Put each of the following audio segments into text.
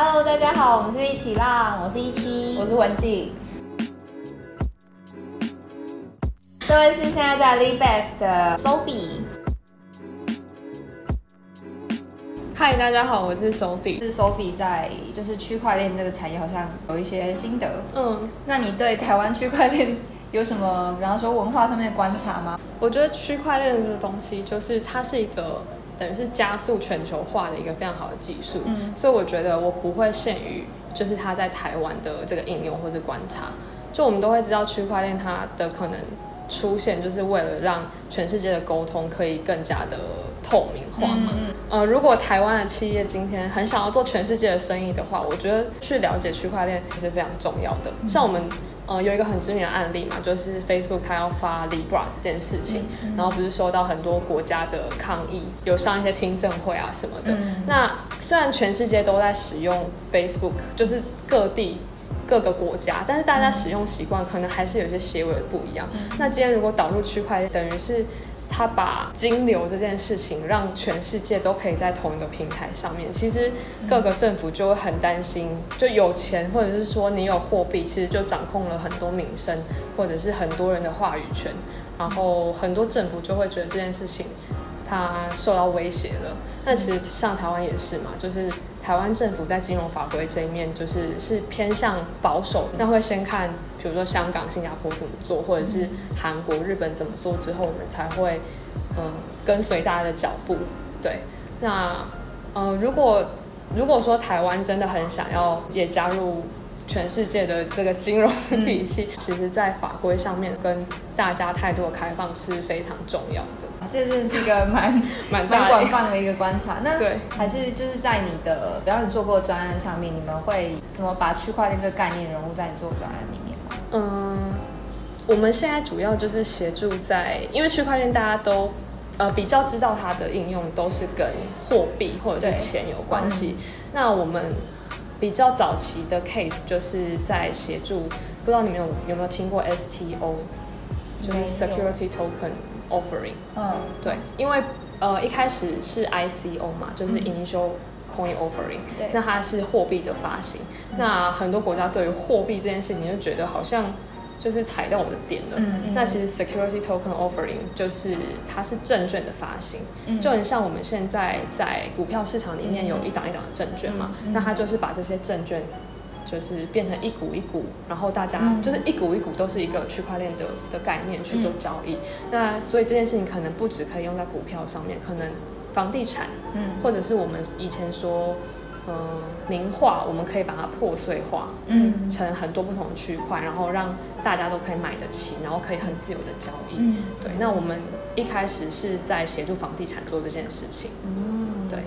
Hello，大家好，我们是一起浪，我是一七，我是文静。这位是现在在 Lead Best 的 Sophie。嗨，大家好，我是 Sophie。是 Sophie 在就是区块链这个产业好像有一些心得。嗯，那你对台湾区块链有什么，比方说文化上面的观察吗？我觉得区块链这个东西，就是它是一个。等于是加速全球化的一个非常好的技术，嗯，所以我觉得我不会限于就是它在台湾的这个应用或是观察，就我们都会知道区块链它的可能出现，就是为了让全世界的沟通可以更加的透明化嘛。嗯，呃，如果台湾的企业今天很想要做全世界的生意的话，我觉得去了解区块链是非常重要的。像我们。呃，有一个很知名的案例嘛，就是 Facebook 它要发 Libra 这件事情，然后不是收到很多国家的抗议，有上一些听证会啊什么的。嗯、那虽然全世界都在使用 Facebook，就是各地各个国家，但是大家使用习惯可能还是有些些微的不一样。嗯、那今天如果导入区块链，等于是。他把金流这件事情让全世界都可以在同一个平台上面，其实各个政府就会很担心，就有钱或者是说你有货币，其实就掌控了很多民生或者是很多人的话语权，然后很多政府就会觉得这件事情。它受到威胁了。那其实像台湾也是嘛，就是台湾政府在金融法规这一面，就是是偏向保守。那会先看，比如说香港、新加坡怎么做，或者是韩国、日本怎么做之后，我们才会嗯跟随大家的脚步。对，那呃，如果如果说台湾真的很想要也加入全世界的这个金融体系，其实在法规上面跟大家态度的开放是非常重要的。这就是一个蛮 蛮广泛的一个观察。那对，还是就是在你的，比方你做过的专案上面，你们会怎么把区块链这个概念融入在你做专案里面吗？嗯，我们现在主要就是协助在，因为区块链大家都呃比较知道它的应用都是跟货币或者是钱有关系。那我们比较早期的 case 就是在协助，不知道你们有有没有听过 STO，就是 Security Token。Offering，嗯，对，因为呃一开始是 ICO 嘛，就是 Initial Coin Offering，对，那它是货币的发行，嗯、那很多国家对于货币这件事情就觉得好像就是踩到我的点了，那其实 Security Token Offering 就是它是证券的发行，嗯、就很像我们现在在股票市场里面有一档一档的证券嘛，那它就是把这些证券。就是变成一股一股，然后大家就是一股一股都是一个区块链的的概念去做交易。嗯、那所以这件事情可能不只可以用在股票上面，可能房地产，嗯，或者是我们以前说，呃，名画，我们可以把它破碎化，嗯，成很多不同的区块，然后让大家都可以买得起，然后可以很自由的交易。嗯，对。那我们一开始是在协助房地产做这件事情。嗯，对。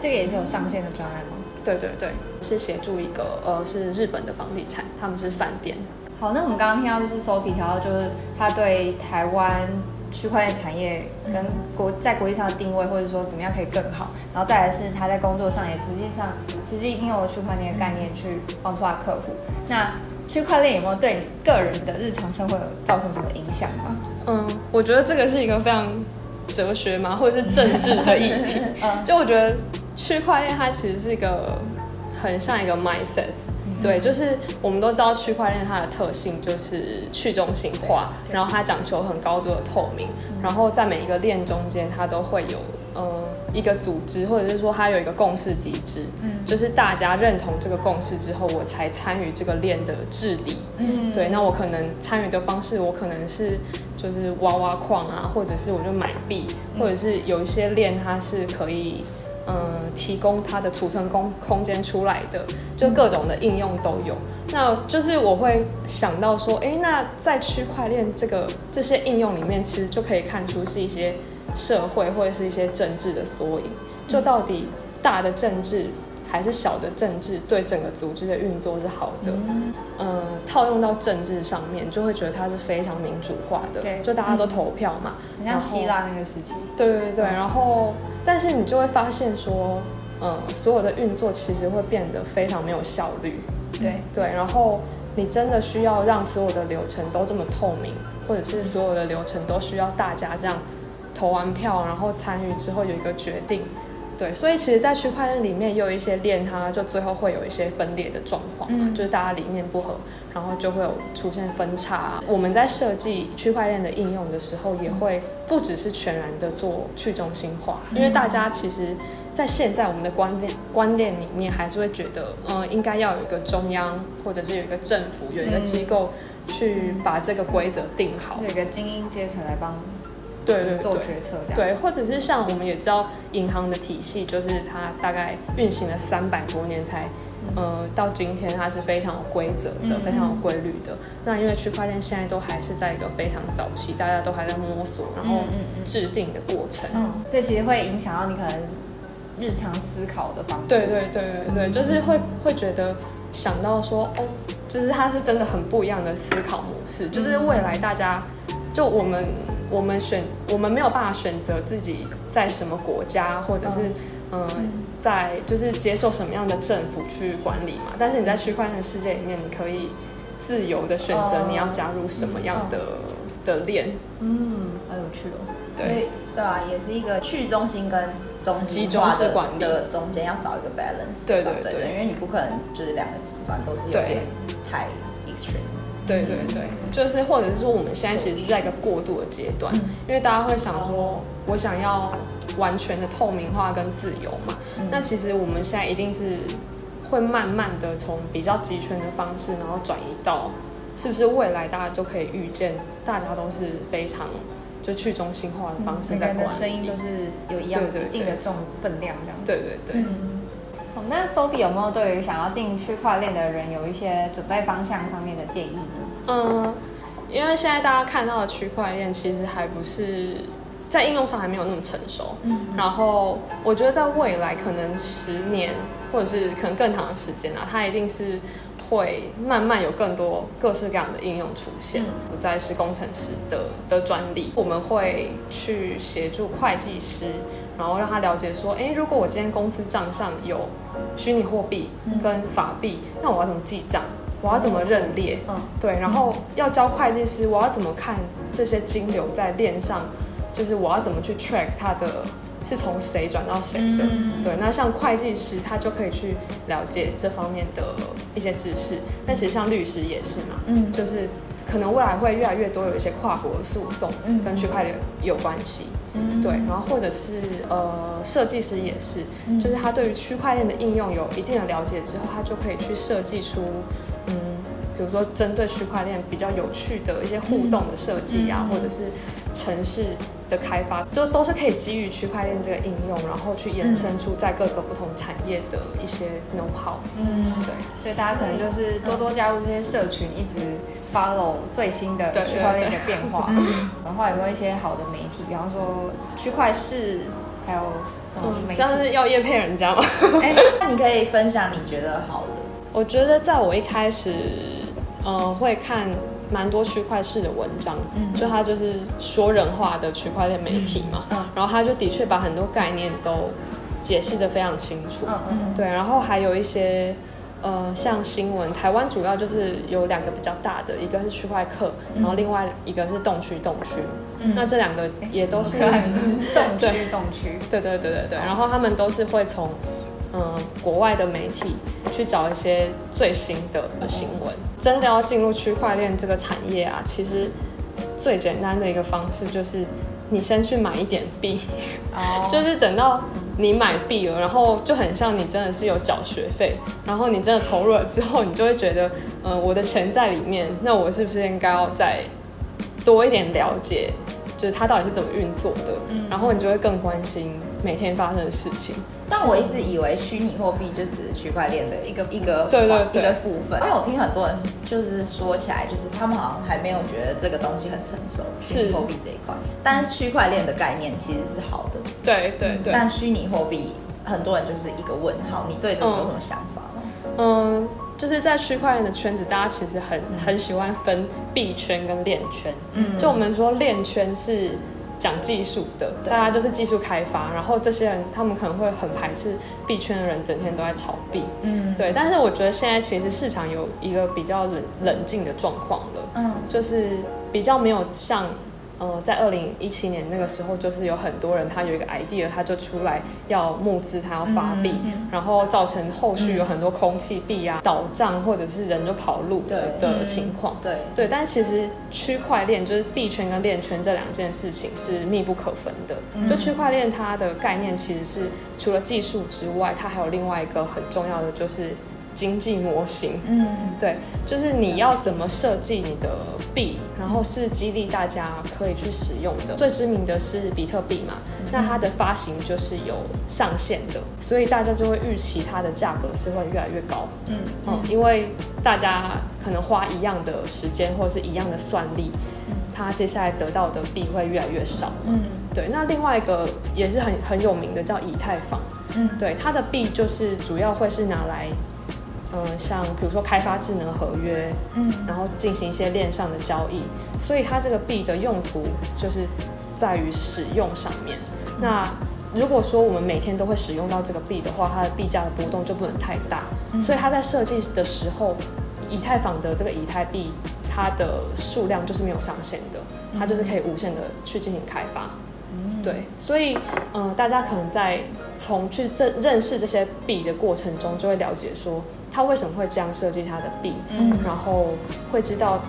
这个也是有上线的专案吗？对对对，是协助一个呃，是日本的房地产，他们是饭店。好，那我们刚刚听到就是 Sophie 提到，就是他对台湾区块链产业跟国在国际上的定位，或者说怎么样可以更好，然后再来是他在工作上也实际上实际应用了区块链的概念去帮助他客户。那区块链有没有对你个人的日常生活有造成什么影响吗？嗯，我觉得这个是一个非常哲学嘛，或者是政治的议题。嗯，就我觉得。区块链它其实是一个很像一个 mindset，对，就是我们都知道区块链它的特性就是去中心化，然后它讲求很高度的透明，然后在每一个链中间它都会有呃一个组织，或者是说它有一个共识机制，就是大家认同这个共识之后，我才参与这个链的治理，嗯，对，那我可能参与的方式，我可能是就是挖挖矿啊，或者是我就买币，或者是有一些链它是可以。嗯，提供它的储存空空间出来的，就各种的应用都有。那就是我会想到说，哎，那在区块链这个这些应用里面，其实就可以看出是一些社会或者是一些政治的缩影。就到底大的政治。还是小的政治对整个组织的运作是好的，嗯，呃，套用到政治上面，就会觉得它是非常民主化的，对，就大家都投票嘛，很像希腊那个时期，对对对，然后，但是你就会发现说，嗯，所有的运作其实会变得非常没有效率，对对，然后你真的需要让所有的流程都这么透明，或者是所有的流程都需要大家这样投完票，然后参与之后有一个决定。对，所以其实，在区块链里面，也有一些链，它就最后会有一些分裂的状况嘛，嗯、就是大家理念不合，然后就会有出现分叉。我们在设计区块链的应用的时候，也会不只是全然的做去中心化，嗯、因为大家其实，在现在我们的观念观念里面，还是会觉得，嗯、呃，应该要有一个中央，或者是有一个政府，有一个机构去把这个规则定好，有一个精英阶层来帮。对对，做决策这样。对，或者是像我们也知道银行的体系，就是它大概运行了三百多年才，呃，到今天它是非常有规则的，嗯、非常有规律的。那因为区块链现在都还是在一个非常早期，大家都还在摸索，然后制定的过程，嗯，这、嗯、其实会影响到你可能日常思考的方式。对对对对对，就是会会觉得想到说，哦，就是它是真的很不一样的思考模式，就是未来大家就我们。我们选，我们没有办法选择自己在什么国家，或者是，嗯、呃，在就是接受什么样的政府去管理嘛。但是你在区块链的世界里面，你可以自由的选择你要加入什么样的、嗯、的链。嗯，好有趣哦。对，对啊，也是一个去中心跟中心化的管理的中间要找一个 balance。对对对，对，因为你不可能就是两个极端都是有点太 extreme。对对对，就是或者是说，我们现在其实是在一个过渡的阶段，嗯、因为大家会想说，我想要完全的透明化跟自由嘛，嗯、那其实我们现在一定是会慢慢的从比较集权的方式，然后转移到，是不是未来大家就可以预见，大家都是非常就去中心化的方式在管理，嗯、每个声音都是有一样一定的重分量这样。对对对。那 Sophie 有没有对于想要进区块链的人有一些准备方向上面的建议？呢？嗯，因为现在大家看到的区块链其实还不是在应用上还没有那么成熟。嗯，然后我觉得在未来可能十年或者是可能更长的时间啊，它一定是会慢慢有更多各式各样的应用出现。不再是工程师的的专利，我们会去协助会计师。然后让他了解说，哎，如果我今天公司账上有虚拟货币跟法币，嗯、那我要怎么记账？我要怎么认列？嗯，对。然后要教会计师，我要怎么看这些金流在链上？就是我要怎么去 track 它的是从谁转到谁的？嗯、对。那像会计师，他就可以去了解这方面的一些知识。但其实像律师也是嘛，嗯，就是可能未来会越来越多有一些跨国诉讼跟区块链有关系。嗯、对，然后或者是呃，设计师也是，嗯、就是他对于区块链的应用有一定的了解之后，他就可以去设计出，嗯，比如说针对区块链比较有趣的一些互动的设计啊，嗯、或者是城市的开发，就都是可以基于区块链这个应用，然后去延伸出在各个不同产业的一些 know-how。嗯，对，所以大家可能就是多多加入这些社群，一直 follow 最新的区块链的变化。然后有没有一些好的媒体，比方说区块市，还有什么媒体？这样是要叶配人家吗？哎，那你可以分享你觉得好的。我觉得在我一开始，呃，会看。蛮多区块式的文章，嗯、就他就是说人话的区块链媒体嘛，嗯、然后他就的确把很多概念都解释得非常清楚，嗯嗯、对，然后还有一些呃像新闻，台湾主要就是有两个比较大的，一个是区块客，然后另外一个是动区动区，嗯、那这两个也都是动 区动区，对对对对对，然后他们都是会从。嗯，国外的媒体去找一些最新的新闻。真的要进入区块链这个产业啊，其实最简单的一个方式就是你先去买一点币，oh. 就是等到你买币了，然后就很像你真的是有缴学费，然后你真的投入了之后，你就会觉得，嗯，我的钱在里面，那我是不是应该要再多一点了解？就是它到底是怎么运作的，嗯、然后你就会更关心每天发生的事情。但我一直以为虚拟货币就只是区块链的一个一个对对对一个部分，因为我听很多人就是说起来，就是他们好像还没有觉得这个东西很成熟，虚拟货币这一块。但是区块链的概念其实是好的，对对对。但虚拟货币很多人就是一个问号，你对这个有什么想法吗？嗯。嗯就是在区块链的圈子，大家其实很很喜欢分币圈跟链圈。嗯，就我们说链圈是讲技术的，对大家就是技术开发，然后这些人他们可能会很排斥币圈的人整天都在炒币。嗯，对。但是我觉得现在其实市场有一个比较冷冷静的状况了。嗯，就是比较没有像呃，在二零一七年那个时候，就是有很多人他有一个 idea，他就出来要募资，他要发币，然后造成后续有很多空气币啊倒账，或者是人就跑路的的情况。对对，但其实区块链就是币圈跟链圈这两件事情是密不可分的。嗯、就区块链它的概念其实是除了技术之外，它还有另外一个很重要的就是。经济模型，嗯，对，就是你要怎么设计你的币，然后是激励大家可以去使用的。最知名的是比特币嘛，那它的发行就是有上限的，所以大家就会预期它的价格是会越来越高，嗯。嗯，因为大家可能花一样的时间或者是一样的算力，它接下来得到的币会越来越少，嗯，对。那另外一个也是很很有名的叫以太坊，嗯，对，它的币就是主要会是拿来。嗯，像比如说开发智能合约，嗯，然后进行一些链上的交易，所以它这个币的用途就是在于使用上面。那如果说我们每天都会使用到这个币的话，它的币价的波动就不能太大。所以它在设计的时候，以太坊的这个以太币，它的数量就是没有上限的，它就是可以无限的去进行开发。对，所以嗯、呃，大家可能在从去认认识这些币的过程中，就会了解说，他为什么会这样设计他的币，嗯，然后会知道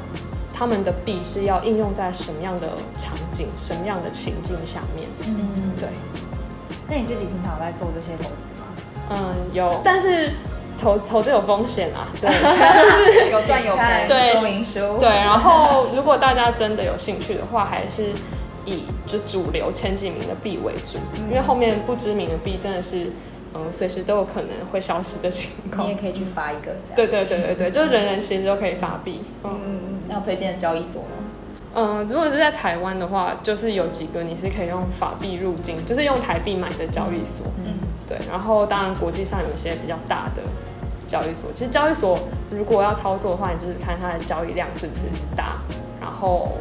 他们的币是要应用在什么样的场景、什么样的情境下面，嗯，对。那你自己平常有在做这些投资吗？嗯，有，但是投投资有风险啊，对，就是有赚有赔，对，说明书，对。然后，如果大家真的有兴趣的话，还是。以就主流前几名的币为主，嗯、因为后面不知名的币真的是，嗯，随时都有可能会消失的情况。你也可以去发一个，对对对对对，就是人人其实都可以发币。嗯嗯，要推荐的交易所吗？嗯，如果是在台湾的话，就是有几个你是可以用法币入境，就是用台币买的交易所。嗯，对。然后当然国际上有一些比较大的交易所，其实交易所如果要操作的话，你就是看它的交易量是不是大，然后。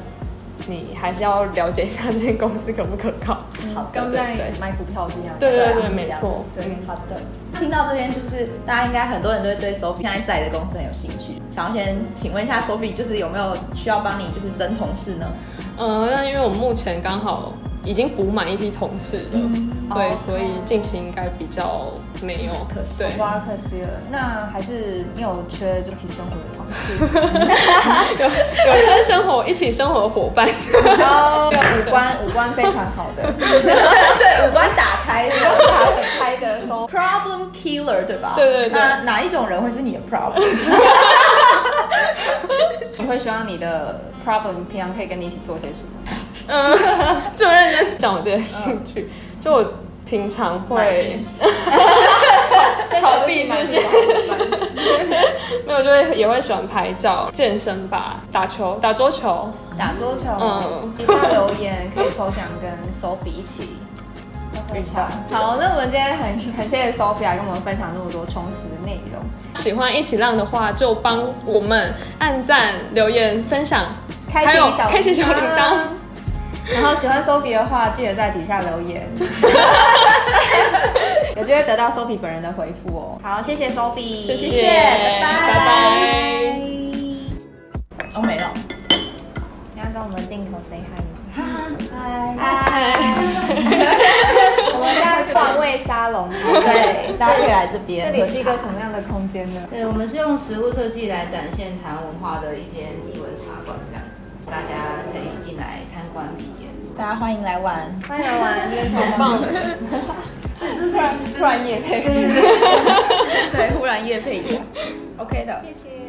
你还是要了解一下这间公司可不可靠。好，跟在买股票一样。对对对，没错。对，好的。听到这边，就是大家应该很多人都会对 Sophie 现在在的公司很有兴趣。想要先请问一下 Sophie，就是有没有需要帮你就是争同事呢？嗯，那因为我目前刚好。已经补满一批同事了，嗯、对，哦、所以近期应该比较没有，可惜，哇，可惜了。那还是你有缺一起生活的同事，有有些生活一起生活的伙伴，哦，五官五官非常好的，对，五官打开，五官打很开的说，problem killer，对吧？对对对。那哪一种人会是你的 problem？你会希望你的 problem 平常可以跟你一起做些什么？嗯，这么认真讲我这个兴趣，就我平常会 炒 炒币，是不是？没有，就会也会喜欢拍照、健身吧，打球、打桌球、打桌球。嗯，底下留言可以抽奖，跟 Sophie 一起。好，那我们今天很很谢谢 Sophia 跟我们分享那么多充实的内容。喜欢一起浪的话，就帮我们按赞、留言、分享，还有开启小铃铛。然后喜欢 Sophie 的话，记得在底下留言，有机会得到 Sophie 本人的回复哦。好，谢谢 Sophie，谢谢，拜拜。哦，没了。你要跟我们镜头 say hi 吗？嗨嗨。我们家是换位沙龙，对，大家可以来这边。这里是一个什么样的空间呢？对，我们是用食物设计来展现台湾文化的一间艺文茶馆，这样。大家可以进来参观体验，大家欢迎来玩，欢迎来玩，真的超棒的。这这是突然夜配，对，忽然夜配一下，OK 的，谢谢，谢谢。